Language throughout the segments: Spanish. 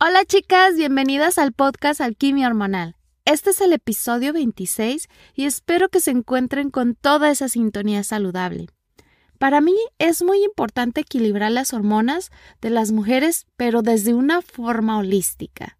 Hola chicas, bienvenidas al podcast Alquimia Hormonal. Este es el episodio 26 y espero que se encuentren con toda esa sintonía saludable. Para mí es muy importante equilibrar las hormonas de las mujeres, pero desde una forma holística.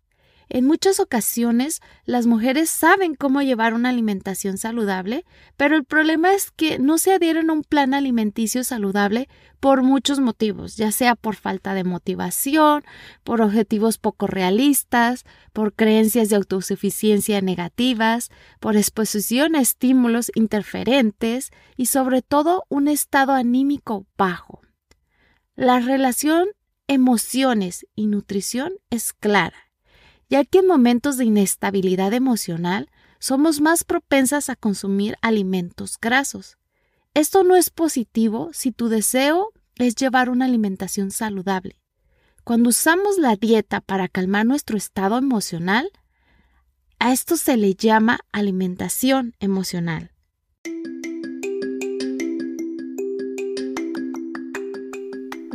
En muchas ocasiones las mujeres saben cómo llevar una alimentación saludable, pero el problema es que no se adhieren a un plan alimenticio saludable por muchos motivos, ya sea por falta de motivación, por objetivos poco realistas, por creencias de autosuficiencia negativas, por exposición a estímulos interferentes y sobre todo un estado anímico bajo. La relación emociones y nutrición es clara ya que en momentos de inestabilidad emocional somos más propensas a consumir alimentos grasos. Esto no es positivo si tu deseo es llevar una alimentación saludable. Cuando usamos la dieta para calmar nuestro estado emocional, a esto se le llama alimentación emocional.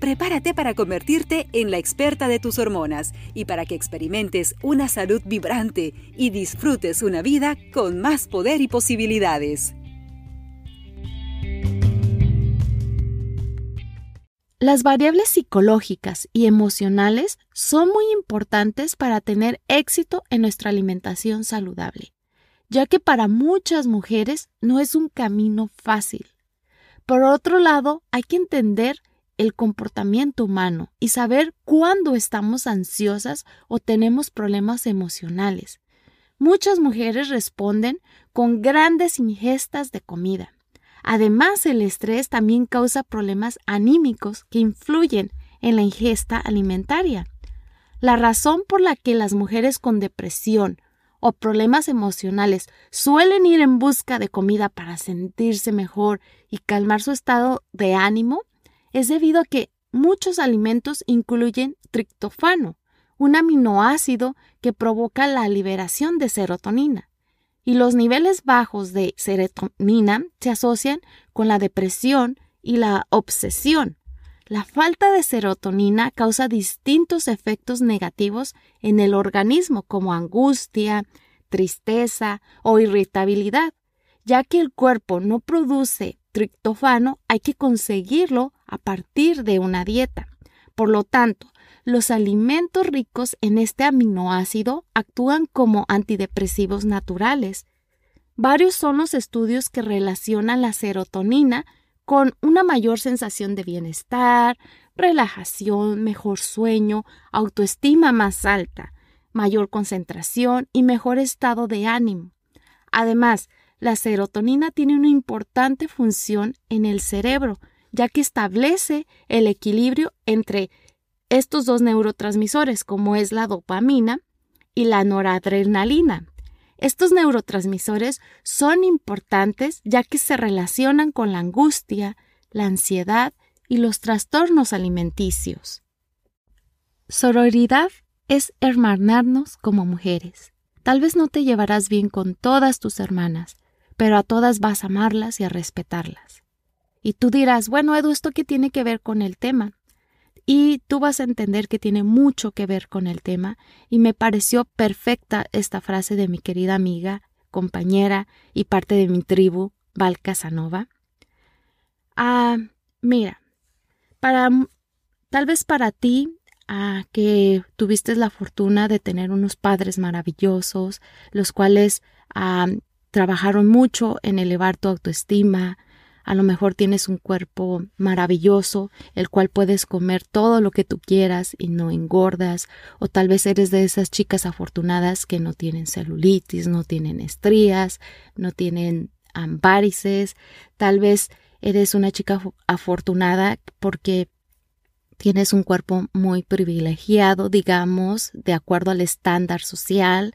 Prepárate para convertirte en la experta de tus hormonas y para que experimentes una salud vibrante y disfrutes una vida con más poder y posibilidades. Las variables psicológicas y emocionales son muy importantes para tener éxito en nuestra alimentación saludable, ya que para muchas mujeres no es un camino fácil. Por otro lado, hay que entender el comportamiento humano y saber cuándo estamos ansiosas o tenemos problemas emocionales. Muchas mujeres responden con grandes ingestas de comida. Además, el estrés también causa problemas anímicos que influyen en la ingesta alimentaria. La razón por la que las mujeres con depresión o problemas emocionales suelen ir en busca de comida para sentirse mejor y calmar su estado de ánimo es debido a que muchos alimentos incluyen triptofano, un aminoácido que provoca la liberación de serotonina. Y los niveles bajos de serotonina se asocian con la depresión y la obsesión. La falta de serotonina causa distintos efectos negativos en el organismo como angustia, tristeza o irritabilidad, ya que el cuerpo no produce triptofano, hay que conseguirlo a partir de una dieta. Por lo tanto, los alimentos ricos en este aminoácido actúan como antidepresivos naturales. Varios son los estudios que relacionan la serotonina con una mayor sensación de bienestar, relajación, mejor sueño, autoestima más alta, mayor concentración y mejor estado de ánimo. Además, la serotonina tiene una importante función en el cerebro, ya que establece el equilibrio entre estos dos neurotransmisores, como es la dopamina y la noradrenalina. Estos neurotransmisores son importantes ya que se relacionan con la angustia, la ansiedad y los trastornos alimenticios. Sororidad es hermanarnos como mujeres. Tal vez no te llevarás bien con todas tus hermanas, pero a todas vas a amarlas y a respetarlas. Y tú dirás, bueno, Edu, ¿esto qué tiene que ver con el tema? Y tú vas a entender que tiene mucho que ver con el tema, y me pareció perfecta esta frase de mi querida amiga, compañera y parte de mi tribu, Val Casanova. Ah, mira, para tal vez para ti ah, que tuviste la fortuna de tener unos padres maravillosos, los cuales ah, trabajaron mucho en elevar tu autoestima, a lo mejor tienes un cuerpo maravilloso, el cual puedes comer todo lo que tú quieras y no engordas, o tal vez eres de esas chicas afortunadas que no tienen celulitis, no tienen estrías, no tienen varices, tal vez eres una chica afortunada porque tienes un cuerpo muy privilegiado, digamos, de acuerdo al estándar social,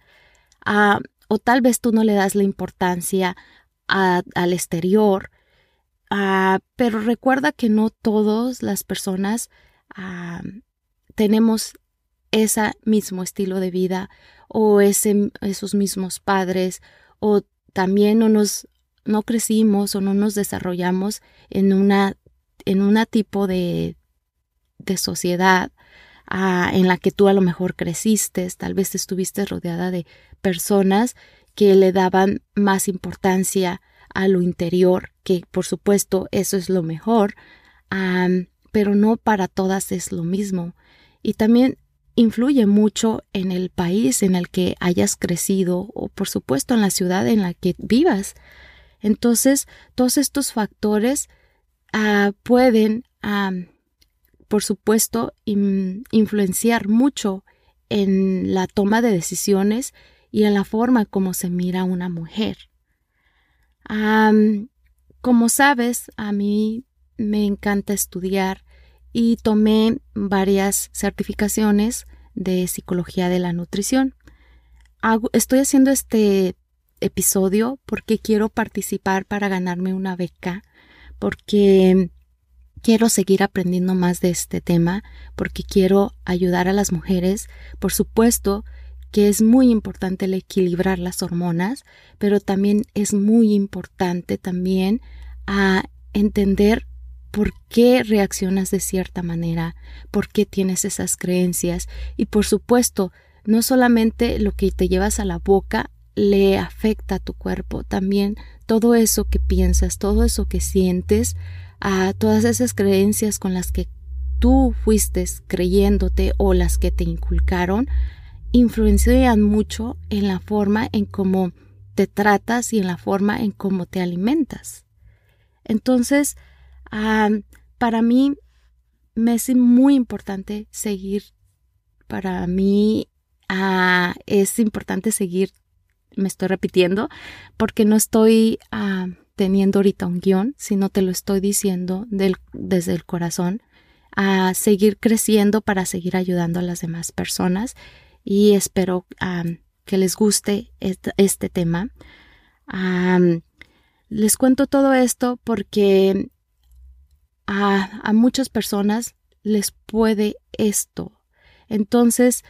ah, o tal vez tú no le das la importancia al exterior, ah, pero recuerda que no todas las personas ah, tenemos ese mismo estilo de vida o ese, esos mismos padres o también no nos no crecimos o no nos desarrollamos en una en una tipo de, de sociedad en la que tú a lo mejor creciste, tal vez estuviste rodeada de personas que le daban más importancia a lo interior, que por supuesto eso es lo mejor, pero no para todas es lo mismo. Y también influye mucho en el país en el que hayas crecido o por supuesto en la ciudad en la que vivas. Entonces, todos estos factores ah, pueden, por supuesto, influenciar mucho en la toma de decisiones y en la forma como se mira una mujer. como sabes, a mí me encanta estudiar y tomé varias certificaciones de psicología de la nutrición. estoy haciendo este episodio porque quiero participar para ganarme una beca, porque quiero seguir aprendiendo más de este tema, porque quiero ayudar a las mujeres. Por supuesto que es muy importante el equilibrar las hormonas, pero también es muy importante también a entender por qué reaccionas de cierta manera, por qué tienes esas creencias y por supuesto, no solamente lo que te llevas a la boca le afecta a tu cuerpo, también todo eso que piensas, todo eso que sientes, a todas esas creencias con las que tú fuiste creyéndote o las que te inculcaron, influencian mucho en la forma en cómo te tratas y en la forma en cómo te alimentas. Entonces, para mí me es muy importante seguir, para mí ah, es importante seguir, me estoy repitiendo, porque no estoy teniendo ahorita un guion, sino te lo estoy diciendo desde el corazón, a seguir creciendo para seguir ayudando a las demás personas y espero que les guste este, tema. les cuento todo esto porque a, muchas personas les puede esto. Entonces,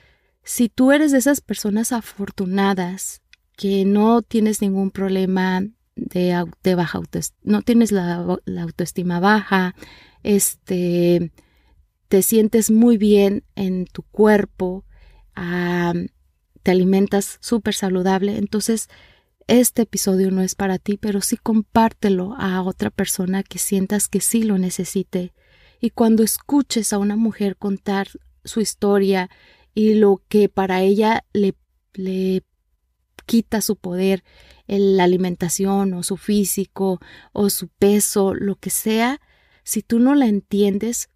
si tú eres de esas personas afortunadas que no tienes ningún problema de, baja autoestima, no tienes la, autoestima baja, este, te sientes muy bien en tu cuerpo, te alimentas súper saludable, entonces este episodio no es para ti, pero sí compártelo a otra persona que sientas que sí lo necesite. Y cuando escuches a una mujer contar su historia y lo que para ella le, le quita su poder, la alimentación o su físico o su peso, lo que sea, si tú no la entiendes,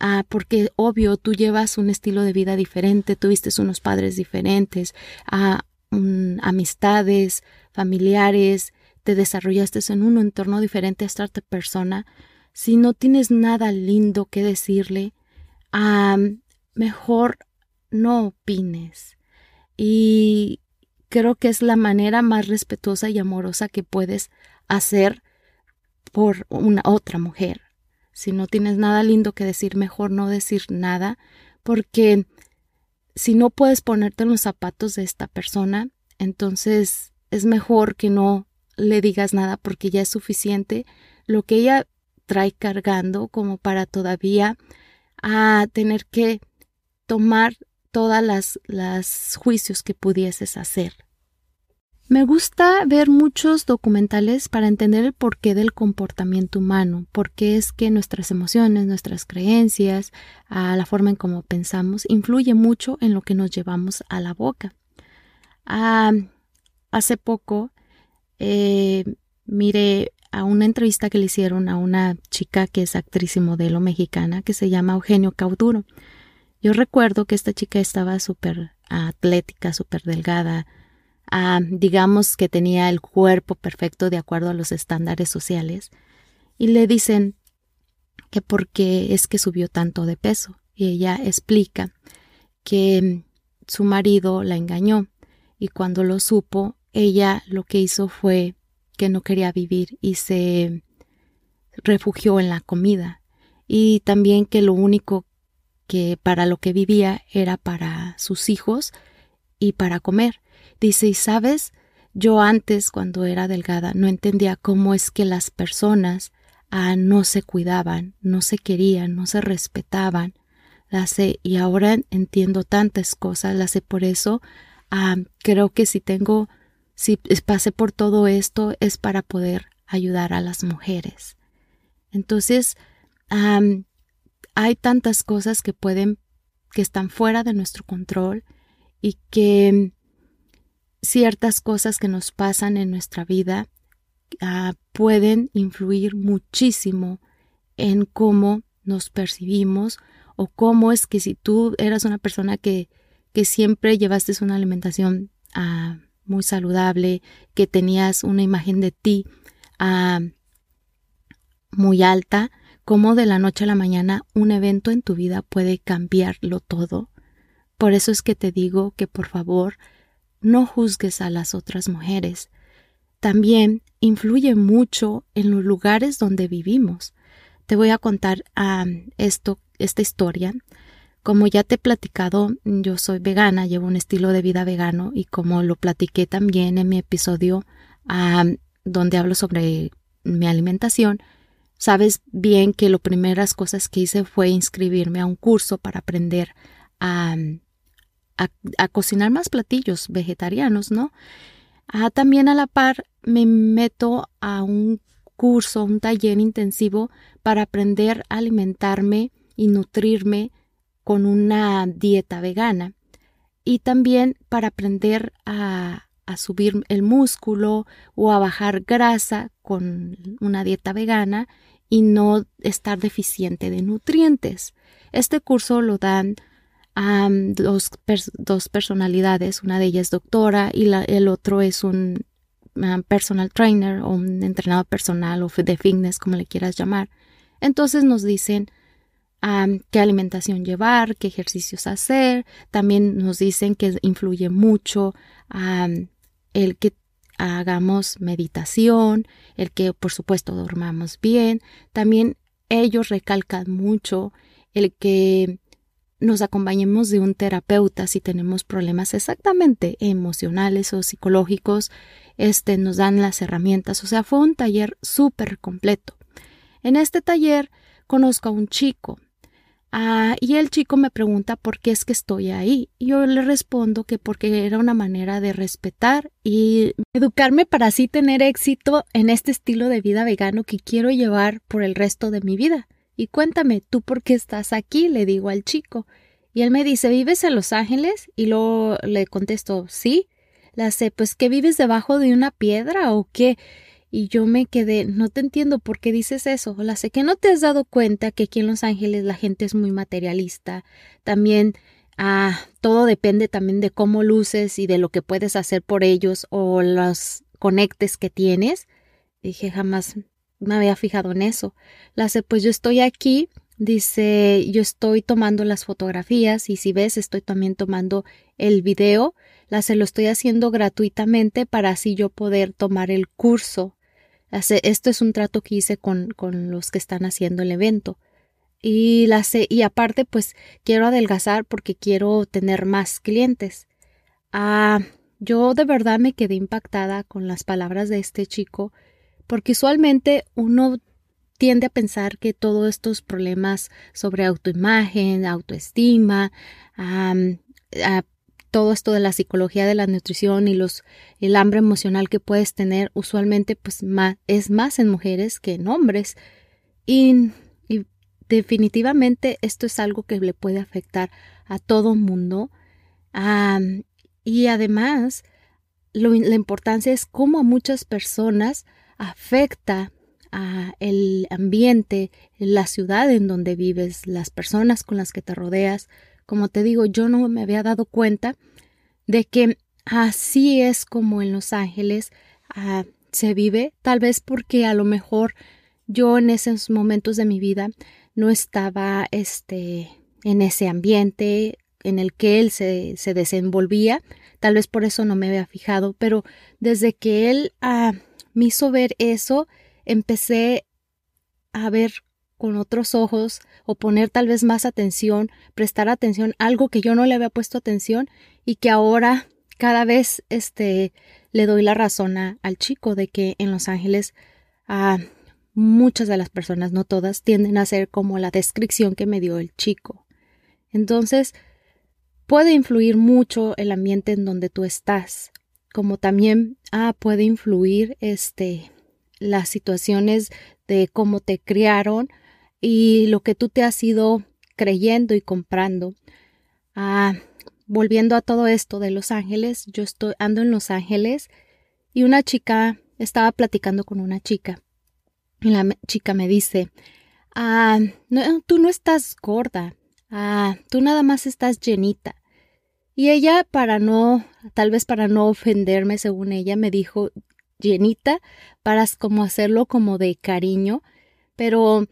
ah, porque obvio tú llevas un estilo de vida diferente, tuviste unos padres diferentes, ah, amistades, familiares, te desarrollaste en un entorno diferente a esta persona, si no tienes nada lindo que decirle, mejor no opines. Y creo que es la manera más respetuosa y amorosa que puedes hacer por una otra mujer. Si no tienes nada lindo que decir, mejor no decir nada, porque si no puedes ponerte en los zapatos de esta persona, entonces es mejor que no le digas nada porque ya es suficiente lo que ella trae cargando como para todavía a ah, tener que tomar todas las, juicios que pudieses hacer. Me gusta ver muchos documentales para entender el porqué del comportamiento humano, por qué es que nuestras emociones, nuestras creencias, a la forma en cómo pensamos, influye mucho en lo que nos llevamos a la boca. Ah, hace poco eh, miré a una entrevista que le hicieron a una chica que es actriz y modelo mexicana que se llama Eugenio Cauduro. Yo recuerdo que esta chica estaba súper atlética, súper delgada, ah, digamos que tenía el cuerpo perfecto de acuerdo a los estándares sociales, y le dicen que porque es que subió tanto de peso. y ella explica que su marido la engañó y cuando lo supo, ella lo que hizo fue que no quería vivir y se refugió en la comida y también que lo único que para lo que vivía era para sus hijos y para comer. Dice, y sabes, yo antes, cuando era delgada, no entendía cómo es que las personas ah, no se cuidaban, no se querían, no se respetaban. La sé, y ahora entiendo tantas cosas, la sé por eso. Ah, creo que si tengo, si pasé por todo esto, es para poder ayudar a las mujeres. Entonces, hay tantas cosas que pueden, que están fuera de nuestro control y que ciertas cosas que nos pasan en nuestra vida ah, pueden influir muchísimo en cómo nos percibimos o cómo es que si tú eras una persona que, que siempre llevaste una alimentación ah, muy saludable, que tenías una imagen de ti ah, muy alta, cómo de la noche a la mañana un evento en tu vida puede cambiarlo todo. Por eso es que te digo que por favor no juzgues a las otras mujeres. También influye mucho en los lugares donde vivimos. Te voy a contar esto, esta historia. Como ya te he platicado, yo soy vegana, llevo un estilo de vida vegano y como lo platiqué también en mi episodio donde hablo sobre mi alimentación, sabes bien que lo primeras cosas que hice fue inscribirme a un curso para aprender a a, cocinar más platillos vegetarianos, ¿no? Ah, también a la par me meto a un curso, un taller intensivo para aprender a alimentarme y nutrirme con una dieta vegana y también para aprender a, a, subir el músculo o a bajar grasa con una dieta vegana y no estar deficiente de nutrientes. Este curso lo dan dos, dos, personalidades, una de ellas es doctora y el otro es un personal trainer o un entrenador personal o de fitness, como le quieras llamar. Entonces nos dicen qué alimentación llevar, qué ejercicios hacer. También nos dicen que influye mucho el que hagamos meditación, el que por supuesto dormamos bien. También ellos recalcan mucho el que nos acompañemos de un terapeuta si tenemos problemas exactamente emocionales o psicológicos, este nos dan las herramientas, o sea, fue un taller súper completo. En este taller conozco a un chico ah, y el chico me pregunta por qué es que estoy ahí. Y yo le respondo que porque era una manera de respetar y educarme para así tener éxito en este estilo de vida vegano que quiero llevar por el resto de mi vida. Y cuéntame, ¿tú por qué estás aquí? le digo al chico. Y él me dice, ¿vives en Los Ángeles? Y luego le contesto, sí. La sé, pues que vives debajo de una piedra o qué. Y yo me quedé, no te entiendo por qué dices eso. La sé que no te has dado cuenta que aquí en Los Ángeles la gente es muy materialista. También ah, todo depende también de cómo luces y de lo que puedes hacer por ellos o los conectes que tienes. Dije, jamás me había fijado en eso. La sé, pues yo estoy aquí, dice, yo estoy tomando las fotografías y si ves, estoy también tomando el video. La sé, lo estoy haciendo gratuitamente para así yo poder tomar el curso. Esto es un trato que hice con, con los que están haciendo el evento. Y la y aparte, pues quiero adelgazar porque quiero tener más clientes. Ah, yo de verdad me quedé impactada con las palabras de este chico porque usualmente uno tiende a pensar que todos estos problemas sobre autoimagen, autoestima, todo esto de la psicología de la nutrición y los el hambre emocional que puedes tener usualmente pues es más en mujeres que en hombres y, definitivamente esto es algo que le puede afectar a todo mundo y además la importancia es cómo a muchas personas afecta a el ambiente, la ciudad en donde vives, las personas con las que te rodeas. Como te digo, yo no me había dado cuenta de que así es como en Los Ángeles ah, se vive, tal vez porque a lo mejor yo en esos momentos de mi vida no estaba este en ese ambiente en el que él se, se desenvolvía. Tal vez por eso no me había fijado, pero desde que él ah, me hizo ver eso, empecé a ver con otros ojos o poner tal vez más atención, prestar atención, algo que yo no le había puesto atención y que ahora cada vez este le doy la razón al chico de que en Los Ángeles a muchas de las personas, no todas, tienden a ser como la descripción que me dio el chico. Entonces, puede influir mucho el ambiente en donde tú estás, como también ah, puede influir este las situaciones de cómo te criaron y lo que tú te has ido creyendo y comprando. Ah, volviendo a todo esto de Los Ángeles, yo estoy ando en Los Ángeles y una chica estaba platicando con una chica y la chica me dice, ah, no, tú no estás gorda, ah, tú nada más estás llenita. Y ella, para no, tal vez para no ofenderme, según ella, me dijo llenita, para como hacerlo como de cariño, pero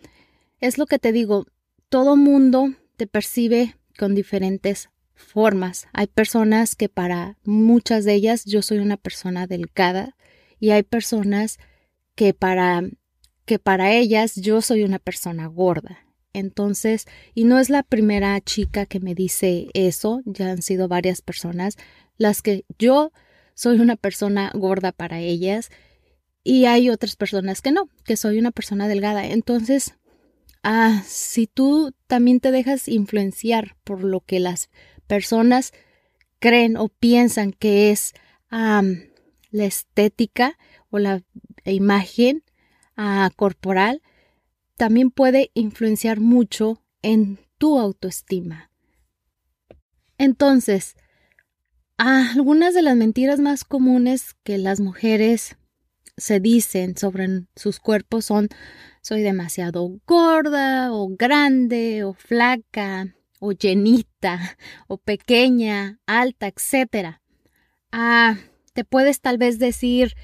es lo que te digo, todo mundo te percibe con diferentes formas. Hay personas que para muchas de ellas yo soy una persona delgada y hay personas que para que para ellas yo soy una persona gorda. Entonces, y no es la primera chica que me dice eso, ya han sido varias personas las que yo soy una persona gorda para ellas y hay otras personas que no, que soy una persona delgada. Entonces, ah, si tú también te dejas influenciar por lo que las personas creen o piensan que es la estética o la imagen ah, corporal, también puede influenciar mucho en tu autoestima. Entonces, algunas de las mentiras más comunes que las mujeres se dicen sobre sus cuerpos son soy demasiado gorda o grande o flaca o llenita o pequeña, alta, etc. Ah, te puedes tal vez decir,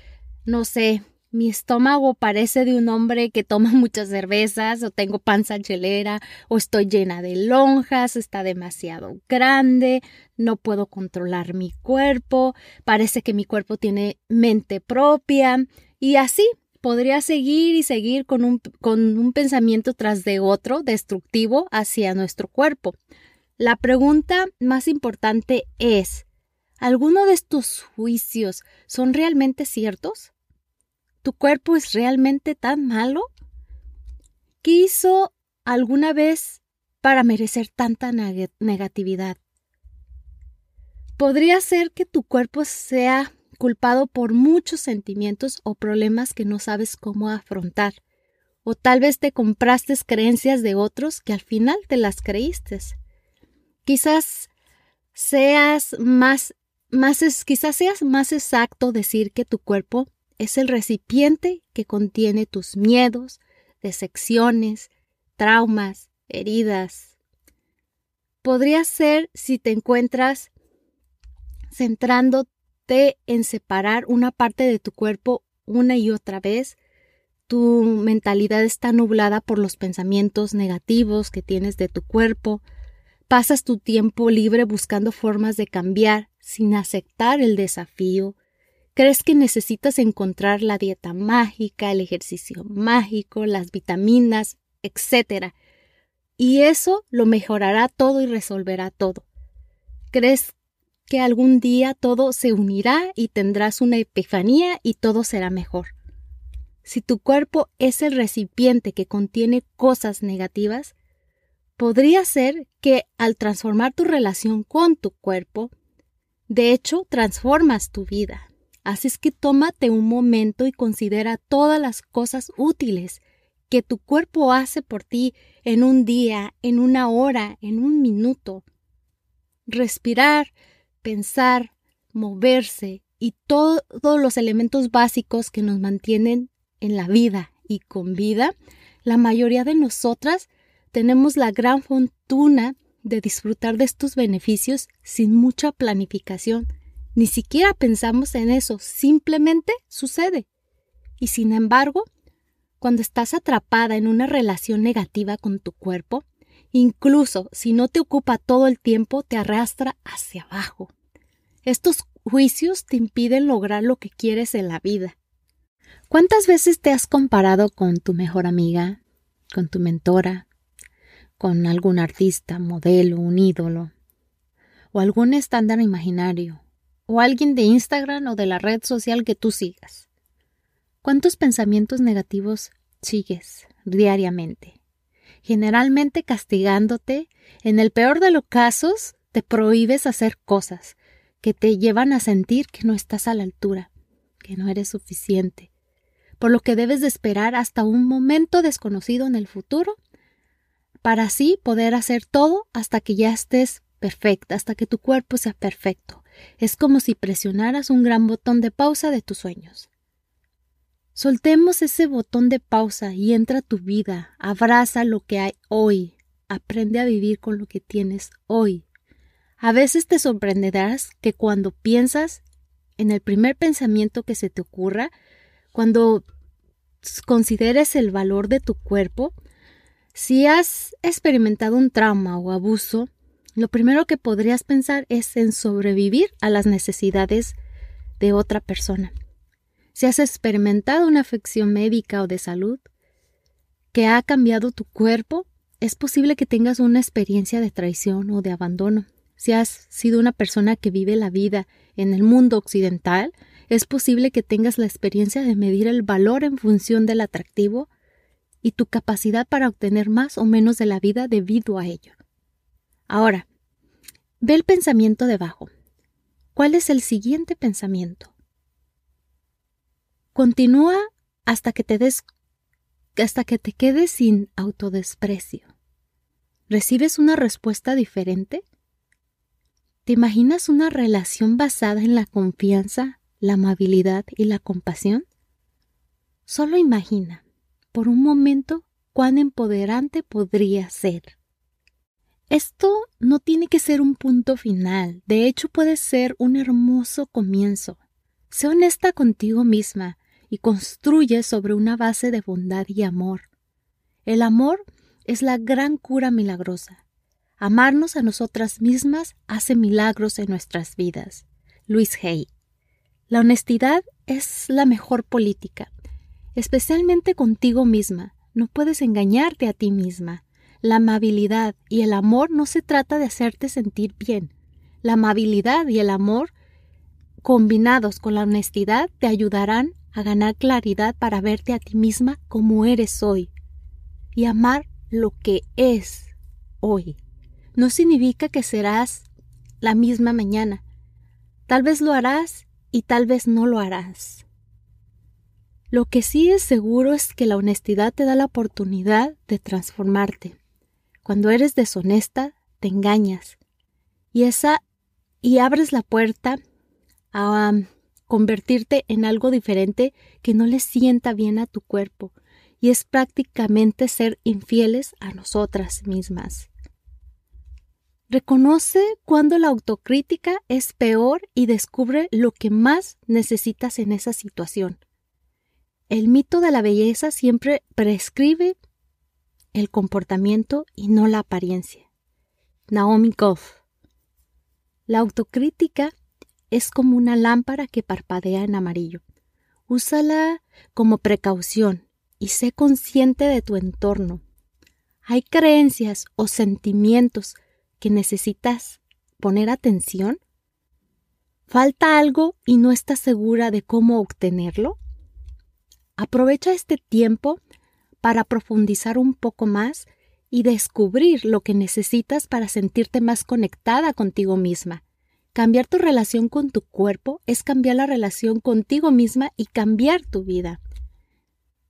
no sé, mi estómago parece de un hombre que toma muchas cervezas, o tengo panza chelera, o estoy llena de lonjas, está demasiado grande, no puedo controlar mi cuerpo, parece que mi cuerpo tiene mente propia, y así podría seguir y seguir con un, con un pensamiento tras de otro destructivo hacia nuestro cuerpo. La pregunta más importante es, ¿alguno de estos juicios son realmente ciertos? ¿Tu cuerpo es realmente tan malo? ¿Qué hizo alguna vez para merecer tanta negatividad? Podría ser que tu cuerpo sea culpado por muchos sentimientos o problemas que no sabes cómo afrontar, o tal vez te compraste creencias de otros que al final te las creíste. Quizás seas más, más quizás seas más exacto decir que tu cuerpo es el recipiente que contiene tus miedos, decepciones, traumas, heridas. Podría ser si te encuentras en separar una parte de tu cuerpo una y otra vez, tu mentalidad está nublada por los pensamientos negativos que tienes de tu cuerpo, pasas tu tiempo libre buscando formas de cambiar sin aceptar el desafío, ¿Crees que necesitas encontrar la dieta mágica, el ejercicio mágico, las vitaminas, etcétera? Y eso lo mejorará todo y resolverá todo. ¿Crees que algún día todo se unirá y tendrás una epifanía y todo será mejor? Si tu cuerpo es el recipiente que contiene cosas negativas, podría ser que al transformar tu relación con tu cuerpo, de hecho transformas tu vida. Así es que tómate un momento y considera todas las cosas útiles que tu cuerpo hace por ti en un día, en una hora, en un minuto. Respirar, pensar, moverse y todos los elementos básicos que nos mantienen en la vida y con vida, la mayoría de nosotras tenemos la gran fortuna de disfrutar de estos beneficios sin mucha planificación ni siquiera pensamos en eso, simplemente sucede. Y sin embargo, cuando estás atrapada en una relación negativa con tu cuerpo, Incluso si no te ocupa todo el tiempo, te arrastra hacia abajo. Estos juicios te impiden lograr lo que quieres en la vida. ¿Cuántas veces te has comparado con tu mejor amiga, con tu mentora, con algún artista, modelo, un ídolo, o algún estándar imaginario, o alguien de Instagram o de la red social que tú sigas? ¿Cuántos pensamientos negativos sigues diariamente? Generalmente castigándote, en el peor de los casos, te prohíbes hacer cosas que te llevan a sentir que no estás a la altura, que no eres suficiente, por lo que debes de esperar hasta un momento desconocido en el futuro para así poder hacer todo hasta que ya estés perfecta, hasta que tu cuerpo sea perfecto. Es como si presionaras un gran botón de pausa de tus sueños. Soltemos ese botón de pausa y entra a tu vida, abraza lo que hay hoy, aprende a vivir con lo que tienes hoy. A veces te sorprenderás que cuando piensas en el primer pensamiento que se te ocurra, cuando consideres el valor de tu cuerpo, si has experimentado un trauma o abuso, lo primero que podrías pensar es en sobrevivir a las necesidades de otra persona. Si has experimentado una afección médica o de salud que ha cambiado tu cuerpo, es posible que tengas una experiencia de traición o de abandono. Si has sido una persona que vive la vida en el mundo occidental, es posible que tengas la experiencia de medir el valor en función del atractivo y tu capacidad para obtener más o menos de la vida debido a ello. Ahora, ve el pensamiento debajo. ¿Cuál es el siguiente pensamiento? Continúa hasta que te des hasta que te quedes sin autodesprecio. ¿Recibes una respuesta diferente? ¿Te imaginas una relación basada en la confianza, la amabilidad y la compasión? Solo imagina, por un momento, cuán empoderante podría ser. Esto no tiene que ser un punto final, de hecho puede ser un hermoso comienzo. Sé honesta contigo misma y construye sobre una base de bondad y amor. El amor es la gran cura milagrosa. Amarnos a nosotras mismas hace milagros en nuestras vidas. Luis Hay. La honestidad es la mejor política, especialmente contigo misma. No puedes engañarte a ti misma. La amabilidad y el amor no se trata de hacerte sentir bien. La amabilidad y el amor combinados con la honestidad te ayudarán a ganar claridad para verte a ti misma como eres hoy y amar lo que es hoy. No significa que serás la misma mañana. Tal vez lo harás y tal vez no lo harás. Lo que sí es seguro es que la honestidad te da la oportunidad de transformarte. Cuando eres deshonesta, te engañas y esa y abres la puerta a convertirte en algo diferente que no le sienta bien a tu cuerpo, y es prácticamente ser infieles a nosotras mismas. Reconoce cuando la autocrítica es peor y descubre lo que más necesitas en esa situación. El mito de la belleza siempre prescribe el comportamiento y no la apariencia. Naomi Goff. La autocrítica es como una lámpara que parpadea en amarillo. Úsala como precaución y sé consciente de tu entorno. ¿Hay creencias o sentimientos que necesitas poner atención? ¿Falta algo y no estás segura de cómo obtenerlo? Aprovecha este tiempo para profundizar un poco más y descubrir lo que necesitas para sentirte más conectada contigo misma Cambiar tu relación con tu cuerpo es cambiar la relación contigo misma y cambiar tu vida.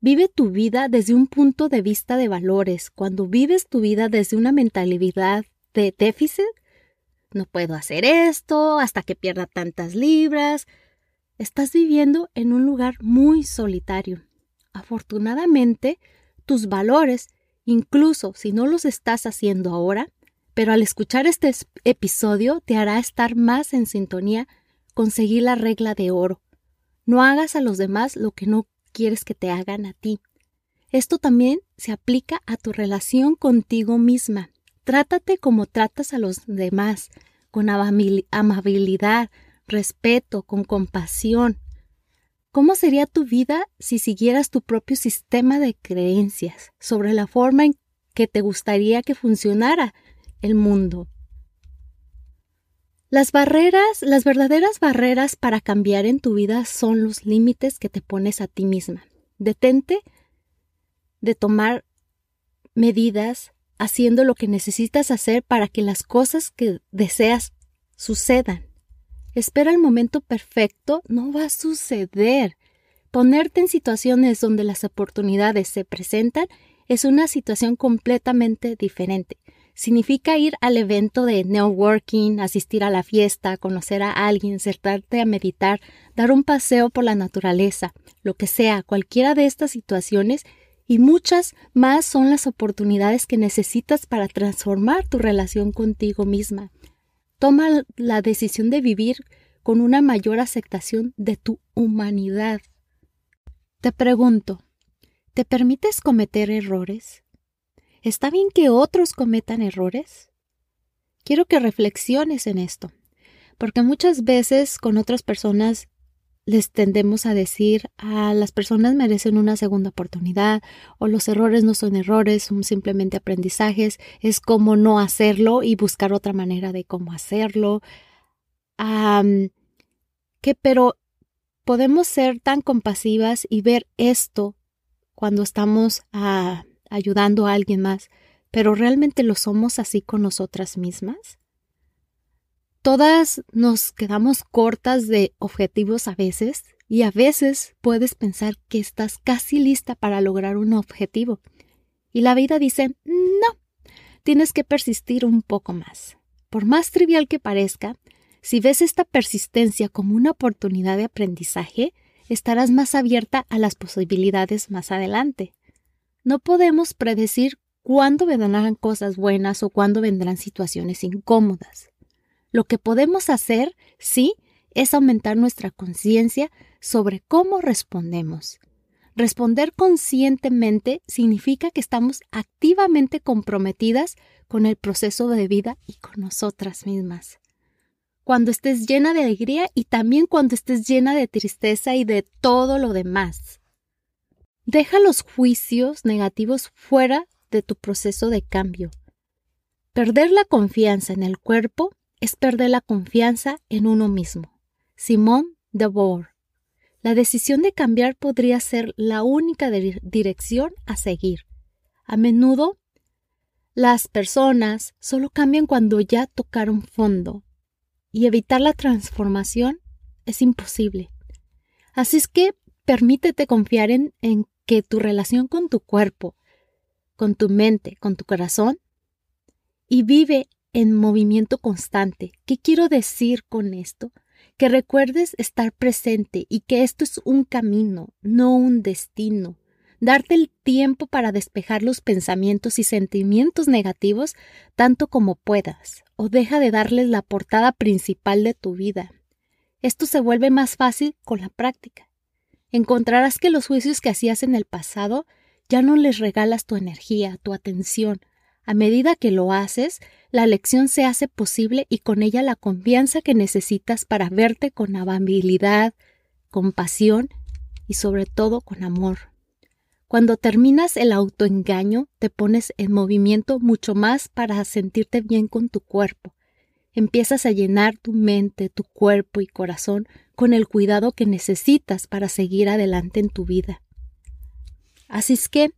Vive tu vida desde un punto de vista de valores. Cuando vives tu vida desde una mentalidad de déficit, no puedo hacer esto hasta que pierda tantas libras. Estás viviendo en un lugar muy solitario. Afortunadamente, tus valores, incluso si no los estás haciendo ahora, pero al escuchar este episodio te hará estar más en sintonía con seguir la regla de oro. No hagas a los demás lo que no quieres que te hagan a ti. Esto también se aplica a tu relación contigo misma. Trátate como tratas a los demás, con amabilidad, respeto, con compasión. ¿Cómo sería tu vida si siguieras tu propio sistema de creencias sobre la forma en que te gustaría que funcionara el mundo? Las barreras, las verdaderas barreras para cambiar en tu vida son los límites que te pones a ti misma. Detente de tomar medidas haciendo lo que necesitas hacer para que las cosas que deseas sucedan. Espera el momento perfecto, no va a suceder. Ponerte en situaciones donde las oportunidades se presentan es una situación completamente diferente. Significa ir al evento de networking, asistir a la fiesta, conocer a alguien, sentarte a meditar, dar un paseo por la naturaleza, lo que sea, cualquiera de estas situaciones y muchas más son las oportunidades que necesitas para transformar tu relación contigo misma. Toma la decisión de vivir con una mayor aceptación de tu humanidad. Te pregunto, ¿te permites cometer errores? ¿Está bien que otros cometan errores? Quiero que reflexiones en esto, porque muchas veces con otras personas les tendemos a decir a las personas merecen una segunda oportunidad o los errores no son errores, son simplemente aprendizajes, es como no hacerlo y buscar otra manera de cómo hacerlo. que pero podemos ser tan compasivas y ver esto cuando estamos ah, ayudando a alguien más, pero realmente lo somos así con nosotras mismas. Todas nos quedamos cortas de objetivos a veces y a veces puedes pensar que estás casi lista para lograr un objetivo. Y la vida dice, no, tienes que persistir un poco más. Por más trivial que parezca, si ves esta persistencia como una oportunidad de aprendizaje, estarás más abierta a las posibilidades más adelante. No podemos predecir cuándo vendrán cosas buenas o cuándo vendrán situaciones incómodas. Lo que podemos hacer, sí, es aumentar nuestra conciencia sobre cómo respondemos. Responder conscientemente significa que estamos activamente comprometidas con el proceso de vida y con nosotras mismas. Cuando estés llena de alegría y también cuando estés llena de tristeza y de todo lo demás. Deja los juicios negativos fuera de tu proceso de cambio. Perder la confianza en el cuerpo es perder la confianza en uno mismo. Simón de Beauvoir. La decisión de cambiar podría ser la única dirección a seguir. A menudo, las personas solo cambian cuando ya tocaron fondo, y evitar la transformación es imposible. Así es que permítete confiar en, en que tu relación con tu cuerpo, con tu mente, con tu corazón, y vive en movimiento constante. ¿Qué quiero decir con esto? Que recuerdes estar presente y que esto es un camino, no un destino. Darte el tiempo para despejar los pensamientos y sentimientos negativos tanto como puedas, o deja de darles la portada principal de tu vida. Esto se vuelve más fácil con la práctica. Encontrarás que los juicios que hacías en el pasado ya no les regalas tu energía, tu atención, a medida que lo haces, la lección se hace posible y con ella la confianza que necesitas para verte con amabilidad, compasión y sobre todo con amor. Cuando terminas el autoengaño, te pones en movimiento mucho más para sentirte bien con tu cuerpo. Empiezas a llenar tu mente, tu cuerpo y corazón con el cuidado que necesitas para seguir adelante en tu vida. Así es que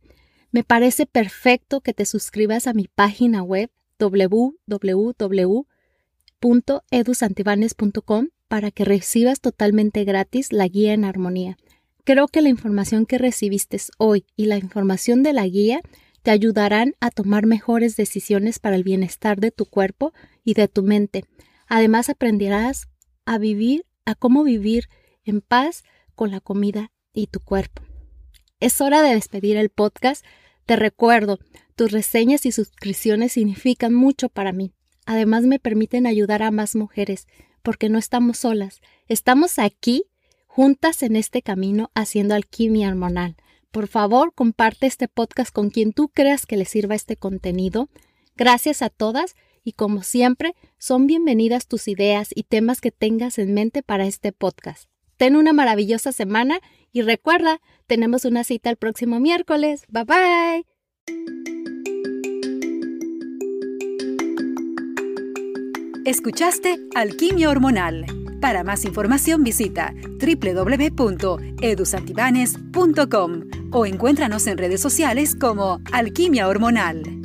me parece perfecto que te suscribas a mi página web www.edusantibanes.com para que recibas totalmente gratis la guía en armonía. Creo que la información que recibiste hoy y la información de la guía te ayudarán a tomar mejores decisiones para el bienestar de tu cuerpo y de tu mente. Además aprenderás a vivir, a cómo vivir en paz con la comida y tu cuerpo. Es hora de despedir el podcast. Te recuerdo, tus reseñas y suscripciones significan mucho para mí. Además me permiten ayudar a más mujeres, porque no estamos solas. Estamos aquí, juntas en este camino, haciendo alquimia hormonal. Por favor, comparte este podcast con quien tú creas que le sirva este contenido. Gracias a todas y como siempre, son bienvenidas tus ideas y temas que tengas en mente para este podcast. Ten una maravillosa semana y recuerda, tenemos una cita el próximo miércoles. Bye bye. Escuchaste Alquimia Hormonal. Para más información visita www.edusantibanes.com o encuéntranos en redes sociales como Alquimia Hormonal.